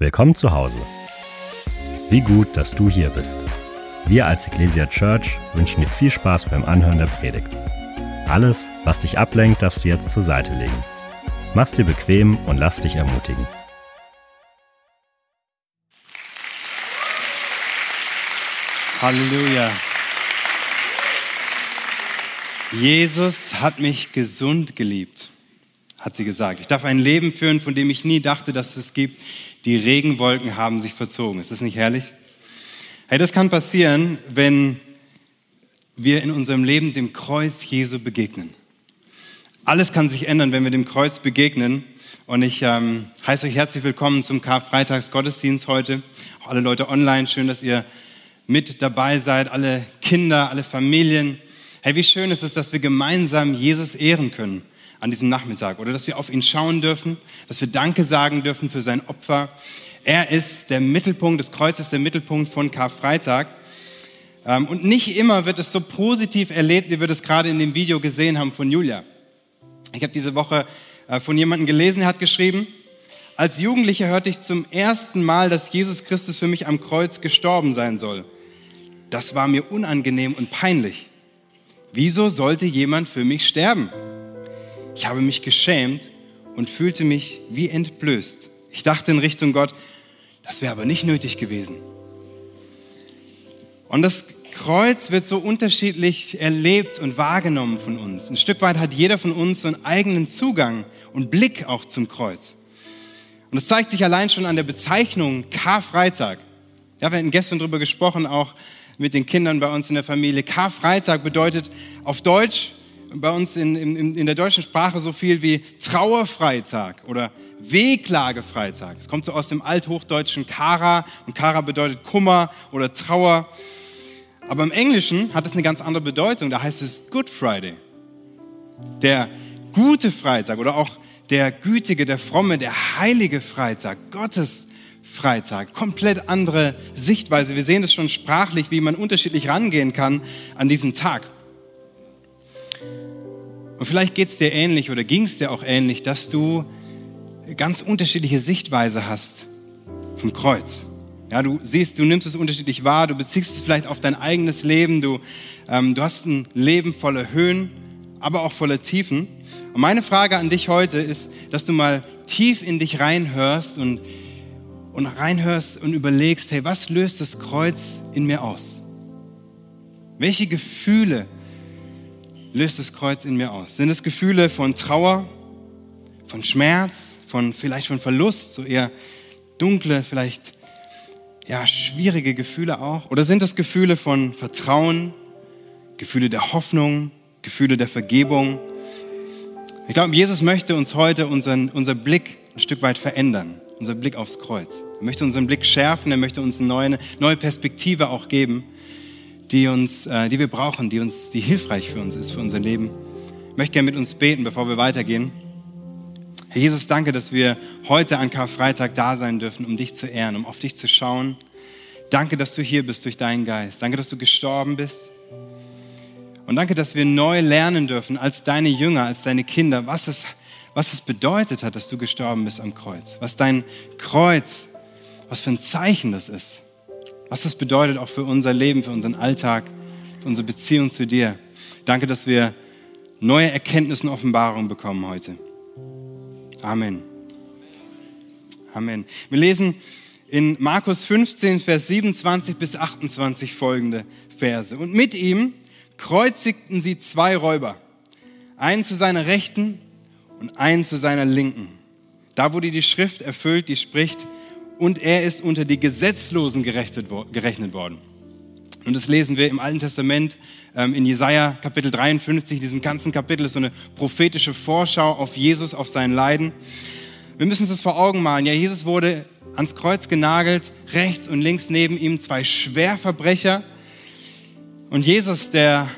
Willkommen zu Hause. Wie gut, dass du hier bist. Wir als Ecclesia Church wünschen dir viel Spaß beim Anhören der Predigt. Alles, was dich ablenkt, darfst du jetzt zur Seite legen. Mach's dir bequem und lass dich ermutigen. Halleluja. Jesus hat mich gesund geliebt, hat sie gesagt. Ich darf ein Leben führen, von dem ich nie dachte, dass es gibt. Die Regenwolken haben sich verzogen. Ist das nicht herrlich? Hey, das kann passieren, wenn wir in unserem Leben dem Kreuz Jesu begegnen. Alles kann sich ändern, wenn wir dem Kreuz begegnen. Und ich ähm, heiße euch herzlich willkommen zum Karfreitagsgottesdienst heute. Auch alle Leute online, schön, dass ihr mit dabei seid, alle Kinder, alle Familien. Hey, wie schön ist es, dass wir gemeinsam Jesus ehren können an diesem Nachmittag oder dass wir auf ihn schauen dürfen, dass wir Danke sagen dürfen für sein Opfer. Er ist der Mittelpunkt, das Kreuz ist der Mittelpunkt von Karfreitag. Ähm, und nicht immer wird es so positiv erlebt, wie wir das gerade in dem Video gesehen haben von Julia. Ich habe diese Woche äh, von jemandem gelesen, er hat geschrieben, als Jugendlicher hörte ich zum ersten Mal, dass Jesus Christus für mich am Kreuz gestorben sein soll. Das war mir unangenehm und peinlich. Wieso sollte jemand für mich sterben? Ich habe mich geschämt und fühlte mich wie entblößt. Ich dachte in Richtung Gott, das wäre aber nicht nötig gewesen. Und das Kreuz wird so unterschiedlich erlebt und wahrgenommen von uns. Ein Stück weit hat jeder von uns so einen eigenen Zugang und Blick auch zum Kreuz. Und das zeigt sich allein schon an der Bezeichnung Karfreitag. Ja, wir hatten gestern darüber gesprochen, auch mit den Kindern bei uns in der Familie. Karfreitag bedeutet auf Deutsch, bei uns in, in, in der deutschen Sprache so viel wie Trauerfreitag oder Wehklagefreitag. Es kommt so aus dem althochdeutschen Kara und Kara bedeutet Kummer oder Trauer. Aber im Englischen hat es eine ganz andere Bedeutung. Da heißt es Good Friday. Der gute Freitag oder auch der gütige, der fromme, der heilige Freitag, Gottes Freitag. Komplett andere Sichtweise. Wir sehen es schon sprachlich, wie man unterschiedlich rangehen kann an diesen Tag. Und vielleicht geht es dir ähnlich oder ging es dir auch ähnlich, dass du ganz unterschiedliche Sichtweise hast vom Kreuz. Ja, du siehst, du nimmst es unterschiedlich wahr, du beziehst es vielleicht auf dein eigenes Leben, du, ähm, du hast ein Leben voller Höhen, aber auch voller Tiefen. Und meine Frage an dich heute ist, dass du mal tief in dich reinhörst und und reinhörst und überlegst, hey, was löst das Kreuz in mir aus? Welche Gefühle löst das Kreuz in mir aus? Sind es Gefühle von Trauer, von Schmerz, von vielleicht von Verlust, so eher dunkle, vielleicht ja schwierige Gefühle auch? Oder sind es Gefühle von Vertrauen, Gefühle der Hoffnung, Gefühle der Vergebung? Ich glaube, Jesus möchte uns heute unseren, unser Blick ein Stück weit verändern unser Blick aufs Kreuz. Er möchte unseren Blick schärfen, er möchte uns eine neue, neue Perspektive auch geben, die, uns, äh, die wir brauchen, die, uns, die hilfreich für uns ist, für unser Leben. Ich möchte gerne mit uns beten, bevor wir weitergehen. Herr Jesus, danke, dass wir heute an Karfreitag da sein dürfen, um dich zu ehren, um auf dich zu schauen. Danke, dass du hier bist durch deinen Geist. Danke, dass du gestorben bist. Und danke, dass wir neu lernen dürfen als deine Jünger, als deine Kinder, was es was es bedeutet hat, dass du gestorben bist am Kreuz. Was dein Kreuz, was für ein Zeichen das ist. Was das bedeutet auch für unser Leben, für unseren Alltag, für unsere Beziehung zu dir. Danke, dass wir neue Erkenntnisse und Offenbarungen bekommen heute. Amen. Amen. Wir lesen in Markus 15, Vers 27 bis 28 folgende Verse. Und mit ihm kreuzigten sie zwei Räuber, einen zu seiner Rechten und einen zu seiner Linken. Da wurde die Schrift erfüllt, die spricht, und er ist unter die Gesetzlosen gerechnet worden. Und das lesen wir im Alten Testament ähm, in Jesaja Kapitel 53. In diesem ganzen Kapitel ist so eine prophetische Vorschau auf Jesus, auf sein Leiden. Wir müssen uns das vor Augen malen. Ja, Jesus wurde ans Kreuz genagelt, rechts und links neben ihm zwei Schwerverbrecher. Und Jesus, der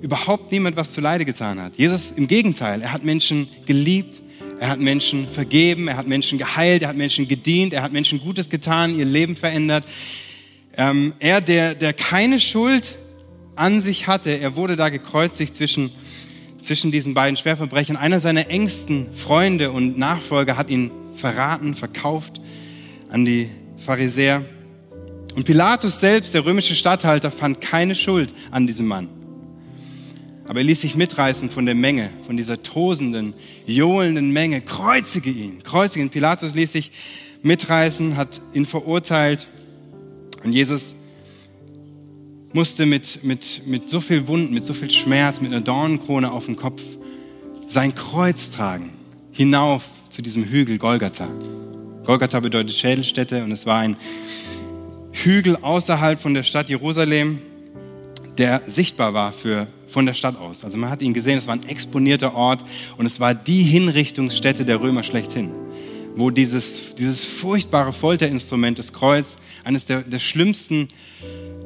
überhaupt niemand was zu Leide getan hat. Jesus im Gegenteil, er hat Menschen geliebt, er hat Menschen vergeben, er hat Menschen geheilt, er hat Menschen gedient, er hat Menschen Gutes getan, ihr Leben verändert. Ähm, er, der, der keine Schuld an sich hatte, er wurde da gekreuzigt zwischen, zwischen diesen beiden Schwerverbrechern. Einer seiner engsten Freunde und Nachfolger hat ihn verraten, verkauft an die Pharisäer. Und Pilatus selbst, der römische Statthalter, fand keine Schuld an diesem Mann. Aber er ließ sich mitreißen von der Menge, von dieser tosenden, johlenden Menge. Kreuzige ihn, kreuzige ihn. Pilatus ließ sich mitreißen, hat ihn verurteilt. Und Jesus musste mit, mit, mit so viel Wunden, mit so viel Schmerz, mit einer Dornenkrone auf dem Kopf sein Kreuz tragen, hinauf zu diesem Hügel Golgatha. Golgatha bedeutet Schädelstätte und es war ein Hügel außerhalb von der Stadt Jerusalem, der sichtbar war für, von der Stadt aus. Also man hat ihn gesehen, es war ein exponierter Ort und es war die Hinrichtungsstätte der Römer schlechthin, wo dieses, dieses furchtbare Folterinstrument, das Kreuz, eines der, der schlimmsten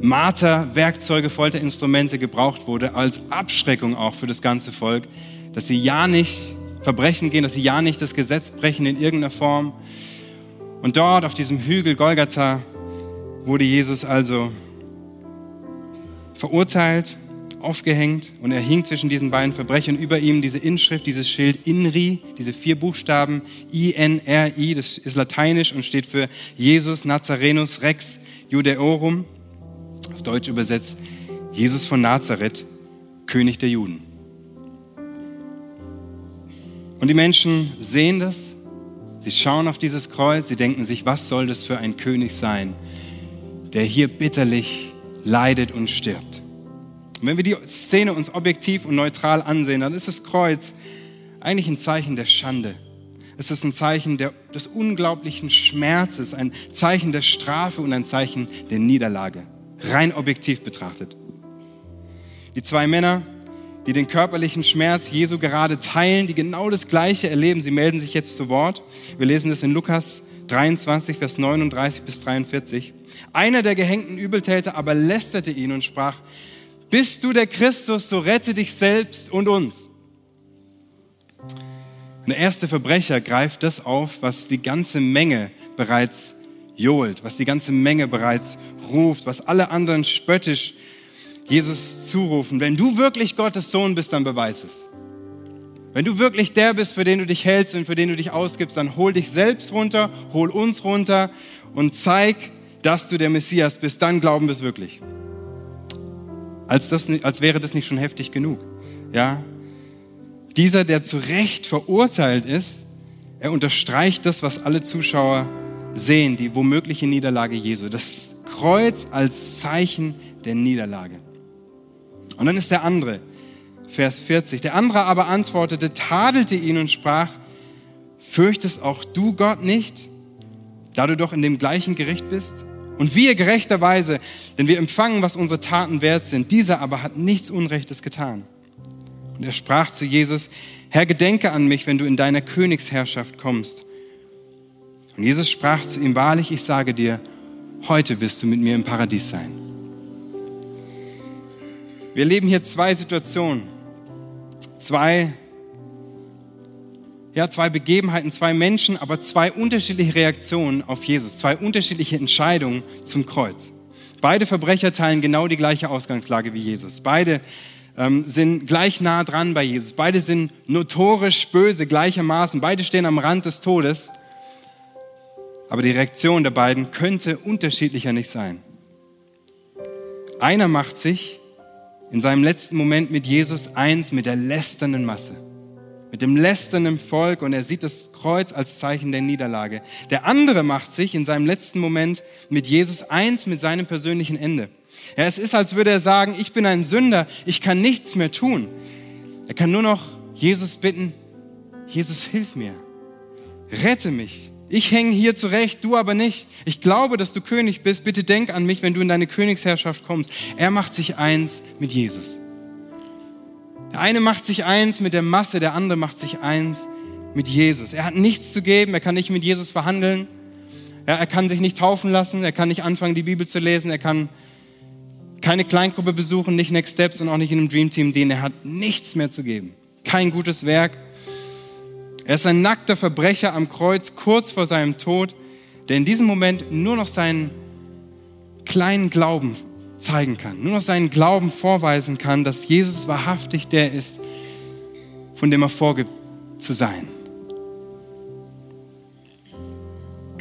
Marterwerkzeuge, Folterinstrumente gebraucht wurde, als Abschreckung auch für das ganze Volk, dass sie ja nicht Verbrechen gehen, dass sie ja nicht das Gesetz brechen in irgendeiner Form. Und dort auf diesem Hügel Golgatha wurde Jesus also verurteilt, aufgehängt und er hing zwischen diesen beiden Verbrechern. Über ihm diese Inschrift, dieses Schild INRI, diese vier Buchstaben I-N-R-I, das ist lateinisch und steht für Jesus Nazarenus Rex Judeorum. Auf Deutsch übersetzt Jesus von Nazareth, König der Juden. Und die Menschen sehen das, sie schauen auf dieses Kreuz, sie denken sich, was soll das für ein König sein, der hier bitterlich leidet und stirbt. Und wenn wir die Szene uns objektiv und neutral ansehen, dann ist das Kreuz eigentlich ein Zeichen der Schande. Es ist ein Zeichen der, des unglaublichen Schmerzes, ein Zeichen der Strafe und ein Zeichen der Niederlage, rein objektiv betrachtet. Die zwei Männer, die den körperlichen Schmerz Jesu gerade teilen, die genau das Gleiche erleben. Sie melden sich jetzt zu Wort. Wir lesen das in Lukas 23, Vers 39 bis 43. Einer der gehängten Übeltäter aber lästerte ihn und sprach, bist du der Christus, so rette dich selbst und uns. Der erste Verbrecher greift das auf, was die ganze Menge bereits johlt, was die ganze Menge bereits ruft, was alle anderen spöttisch Jesus zurufen, wenn du wirklich Gottes Sohn bist, dann beweis es. Wenn du wirklich der bist, für den du dich hältst und für den du dich ausgibst, dann hol dich selbst runter, hol uns runter und zeig, dass du der Messias bist. Dann glauben wir es wirklich. Als, das, als wäre das nicht schon heftig genug. Ja? Dieser, der zu Recht verurteilt ist, er unterstreicht das, was alle Zuschauer sehen, die womögliche Niederlage Jesu. Das Kreuz als Zeichen der Niederlage. Und dann ist der andere, Vers 40. Der andere aber antwortete, tadelte ihn und sprach, fürchtest auch du Gott nicht, da du doch in dem gleichen Gericht bist? Und wir gerechterweise, denn wir empfangen, was unsere Taten wert sind. Dieser aber hat nichts Unrechtes getan. Und er sprach zu Jesus, Herr, gedenke an mich, wenn du in deiner Königsherrschaft kommst. Und Jesus sprach zu ihm, wahrlich, ich sage dir, heute wirst du mit mir im Paradies sein. Wir erleben hier zwei Situationen, zwei, ja, zwei Begebenheiten, zwei Menschen, aber zwei unterschiedliche Reaktionen auf Jesus, zwei unterschiedliche Entscheidungen zum Kreuz. Beide Verbrecher teilen genau die gleiche Ausgangslage wie Jesus. Beide ähm, sind gleich nah dran bei Jesus. Beide sind notorisch böse gleichermaßen. Beide stehen am Rand des Todes. Aber die Reaktion der beiden könnte unterschiedlicher nicht sein. Einer macht sich in seinem letzten Moment mit Jesus eins mit der lästernden Masse, mit dem lästernden Volk und er sieht das Kreuz als Zeichen der Niederlage. Der andere macht sich in seinem letzten Moment mit Jesus eins mit seinem persönlichen Ende. Ja, es ist, als würde er sagen, ich bin ein Sünder, ich kann nichts mehr tun. Er kann nur noch Jesus bitten, Jesus, hilf mir, rette mich. Ich hänge hier zurecht, du aber nicht. Ich glaube, dass du König bist. Bitte denk an mich, wenn du in deine Königsherrschaft kommst. Er macht sich eins mit Jesus. Der eine macht sich eins mit der Masse, der andere macht sich eins mit Jesus. Er hat nichts zu geben, er kann nicht mit Jesus verhandeln. Er, kann sich nicht taufen lassen, er kann nicht anfangen, die Bibel zu lesen, er kann keine Kleingruppe besuchen, nicht Next Steps und auch nicht in einem Dream Team dienen. Er hat nichts mehr zu geben. Kein gutes Werk. Er ist ein nackter Verbrecher am Kreuz kurz vor seinem Tod, der in diesem Moment nur noch seinen kleinen Glauben zeigen kann, nur noch seinen Glauben vorweisen kann, dass Jesus wahrhaftig der ist, von dem er vorgibt zu sein.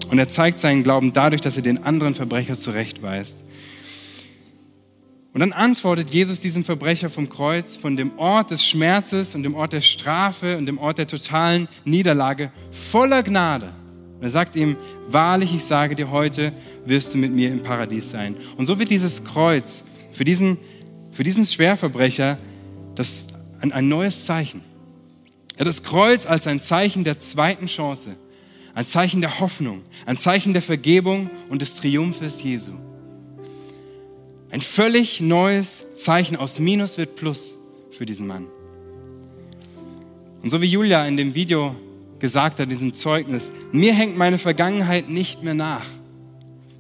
Und er zeigt seinen Glauben dadurch, dass er den anderen Verbrecher zurechtweist. Und dann antwortet Jesus diesem Verbrecher vom Kreuz, von dem Ort des Schmerzes und dem Ort der Strafe und dem Ort der totalen Niederlage voller Gnade. Und er sagt ihm, wahrlich, ich sage dir heute, wirst du mit mir im Paradies sein. Und so wird dieses Kreuz für diesen, für diesen Schwerverbrecher das, ein, ein neues Zeichen. Ja, das Kreuz als ein Zeichen der zweiten Chance, ein Zeichen der Hoffnung, ein Zeichen der Vergebung und des Triumphes Jesu. Ein völlig neues Zeichen aus Minus wird Plus für diesen Mann. Und so wie Julia in dem Video gesagt hat, in diesem Zeugnis, mir hängt meine Vergangenheit nicht mehr nach.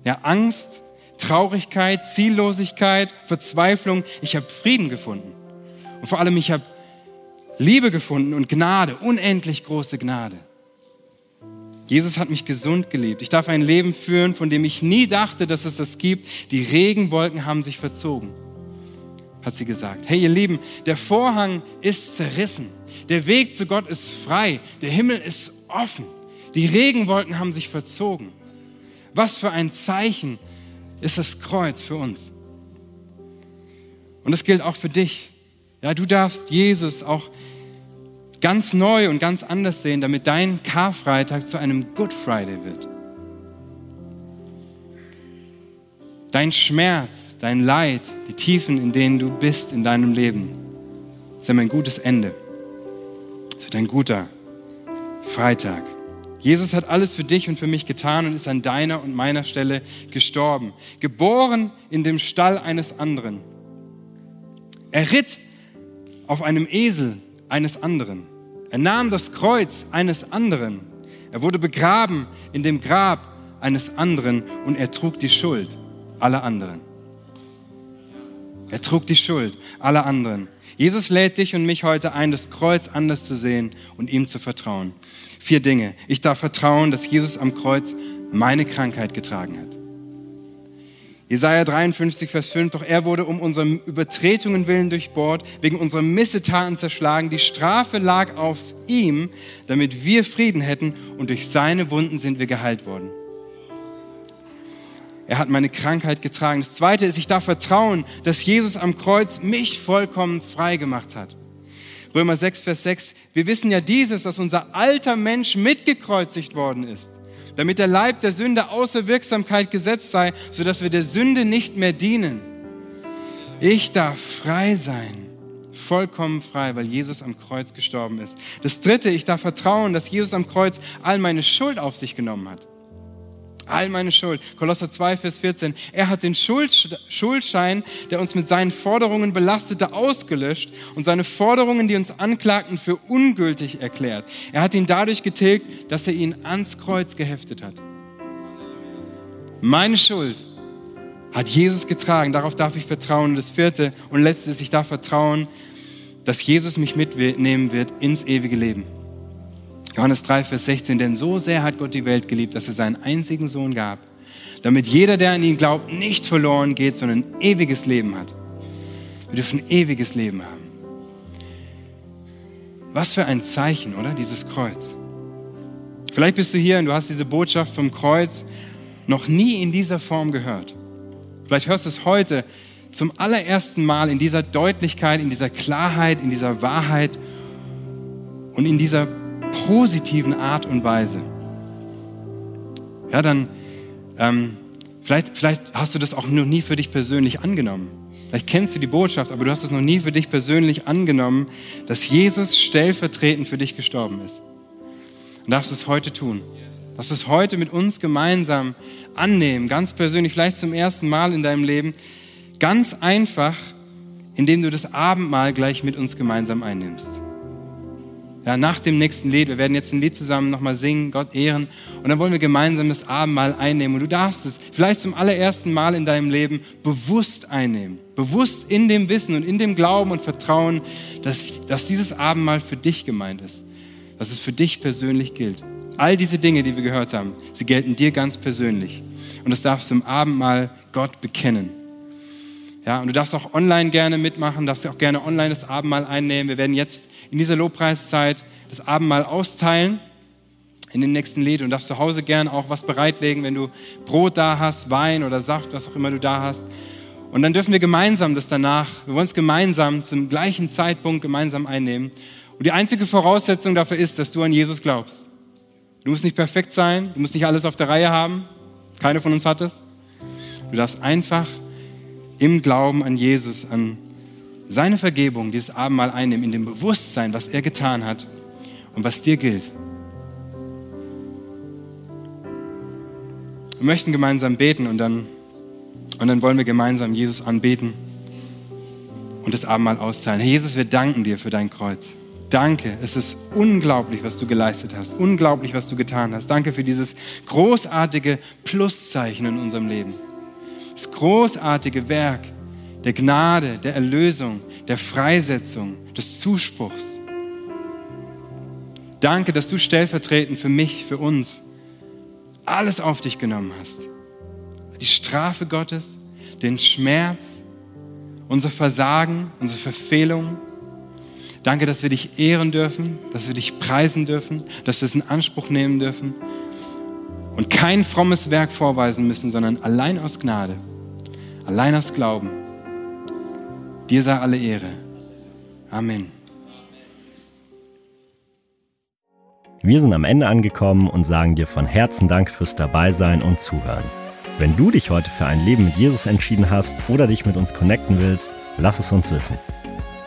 Ja, Angst, Traurigkeit, Ziellosigkeit, Verzweiflung, ich habe Frieden gefunden. Und vor allem, ich habe Liebe gefunden und Gnade, unendlich große Gnade. Jesus hat mich gesund geliebt. Ich darf ein Leben führen, von dem ich nie dachte, dass es das gibt. Die Regenwolken haben sich verzogen, hat sie gesagt. Hey, ihr Lieben, der Vorhang ist zerrissen. Der Weg zu Gott ist frei. Der Himmel ist offen. Die Regenwolken haben sich verzogen. Was für ein Zeichen ist das Kreuz für uns. Und das gilt auch für dich. Ja, du darfst Jesus auch ganz neu und ganz anders sehen, damit dein Karfreitag zu einem Good Friday wird. Dein Schmerz, dein Leid, die Tiefen, in denen du bist in deinem Leben, sind ein gutes Ende. Es wird ein guter Freitag. Jesus hat alles für dich und für mich getan und ist an deiner und meiner Stelle gestorben. Geboren in dem Stall eines anderen. Er ritt auf einem Esel eines anderen. Er nahm das Kreuz eines anderen. Er wurde begraben in dem Grab eines anderen und er trug die Schuld aller anderen. Er trug die Schuld aller anderen. Jesus lädt dich und mich heute ein, das Kreuz anders zu sehen und ihm zu vertrauen. Vier Dinge. Ich darf vertrauen, dass Jesus am Kreuz meine Krankheit getragen hat. Jesaja 53, Vers 5, doch er wurde um unsere Übertretungen willen durchbohrt, wegen unserer Missetaten zerschlagen. Die Strafe lag auf ihm, damit wir Frieden hätten und durch seine Wunden sind wir geheilt worden. Er hat meine Krankheit getragen. Das zweite ist, ich darf vertrauen, dass Jesus am Kreuz mich vollkommen frei gemacht hat. Römer 6, Vers 6, wir wissen ja dieses, dass unser alter Mensch mitgekreuzigt worden ist damit der Leib der Sünde außer Wirksamkeit gesetzt sei, sodass wir der Sünde nicht mehr dienen. Ich darf frei sein, vollkommen frei, weil Jesus am Kreuz gestorben ist. Das Dritte, ich darf vertrauen, dass Jesus am Kreuz all meine Schuld auf sich genommen hat all meine Schuld. Kolosser 2, Vers 14. Er hat den Schuldschein, der uns mit seinen Forderungen belastete, ausgelöscht und seine Forderungen, die uns anklagten, für ungültig erklärt. Er hat ihn dadurch getilgt, dass er ihn ans Kreuz geheftet hat. Meine Schuld hat Jesus getragen. Darauf darf ich vertrauen. das vierte und letzte ist, ich darf vertrauen, dass Jesus mich mitnehmen wird ins ewige Leben. Johannes 3, Vers 16, denn so sehr hat Gott die Welt geliebt, dass er seinen einzigen Sohn gab, damit jeder, der an ihn glaubt, nicht verloren geht, sondern ewiges Leben hat. Wir dürfen ewiges Leben haben. Was für ein Zeichen, oder? Dieses Kreuz. Vielleicht bist du hier und du hast diese Botschaft vom Kreuz noch nie in dieser Form gehört. Vielleicht hörst du es heute zum allerersten Mal in dieser Deutlichkeit, in dieser Klarheit, in dieser Wahrheit und in dieser positiven Art und Weise. Ja, dann ähm, vielleicht, vielleicht hast du das auch noch nie für dich persönlich angenommen. Vielleicht kennst du die Botschaft, aber du hast es noch nie für dich persönlich angenommen, dass Jesus stellvertretend für dich gestorben ist. Und darfst du es heute tun. Darfst du es heute mit uns gemeinsam annehmen, ganz persönlich, vielleicht zum ersten Mal in deinem Leben. Ganz einfach, indem du das Abendmahl gleich mit uns gemeinsam einnimmst. Ja, nach dem nächsten Lied, wir werden jetzt ein Lied zusammen nochmal singen, Gott ehren und dann wollen wir gemeinsam das Abendmahl einnehmen und du darfst es vielleicht zum allerersten Mal in deinem Leben bewusst einnehmen. Bewusst in dem Wissen und in dem Glauben und Vertrauen, dass, dass dieses Abendmahl für dich gemeint ist, dass es für dich persönlich gilt. All diese Dinge, die wir gehört haben, sie gelten dir ganz persönlich und das darfst du im Abendmahl Gott bekennen. Ja, und du darfst auch online gerne mitmachen, darfst auch gerne online das Abendmahl einnehmen. Wir werden jetzt in dieser Lobpreiszeit das Abendmahl austeilen. in den nächsten Lied und darfst zu Hause gern auch was bereitlegen, wenn du Brot da hast, Wein oder Saft, was auch immer du da hast. Und dann dürfen wir gemeinsam das danach, wir wollen es gemeinsam zum gleichen Zeitpunkt gemeinsam einnehmen. Und die einzige Voraussetzung dafür ist, dass du an Jesus glaubst. Du musst nicht perfekt sein, du musst nicht alles auf der Reihe haben. Keine von uns hat es. Du darfst einfach im Glauben an Jesus, an seine Vergebung dieses Abendmahl einnehmen, in dem Bewusstsein, was er getan hat und was dir gilt. Wir möchten gemeinsam beten und dann, und dann wollen wir gemeinsam Jesus anbeten und das Abendmahl austeilen. Herr Jesus, wir danken dir für dein Kreuz. Danke, es ist unglaublich, was du geleistet hast, unglaublich, was du getan hast. Danke für dieses großartige Pluszeichen in unserem Leben. Das großartige Werk der Gnade, der Erlösung, der Freisetzung, des Zuspruchs. Danke, dass du stellvertretend für mich, für uns alles auf dich genommen hast. Die Strafe Gottes, den Schmerz, unser Versagen, unsere Verfehlung. Danke, dass wir dich ehren dürfen, dass wir dich preisen dürfen, dass wir es in Anspruch nehmen dürfen und kein frommes Werk vorweisen müssen, sondern allein aus Gnade, allein aus Glauben. Dir sei alle Ehre. Amen. Wir sind am Ende angekommen und sagen dir von Herzen Dank fürs Dabeisein und Zuhören. Wenn du dich heute für ein Leben mit Jesus entschieden hast oder dich mit uns connecten willst, lass es uns wissen.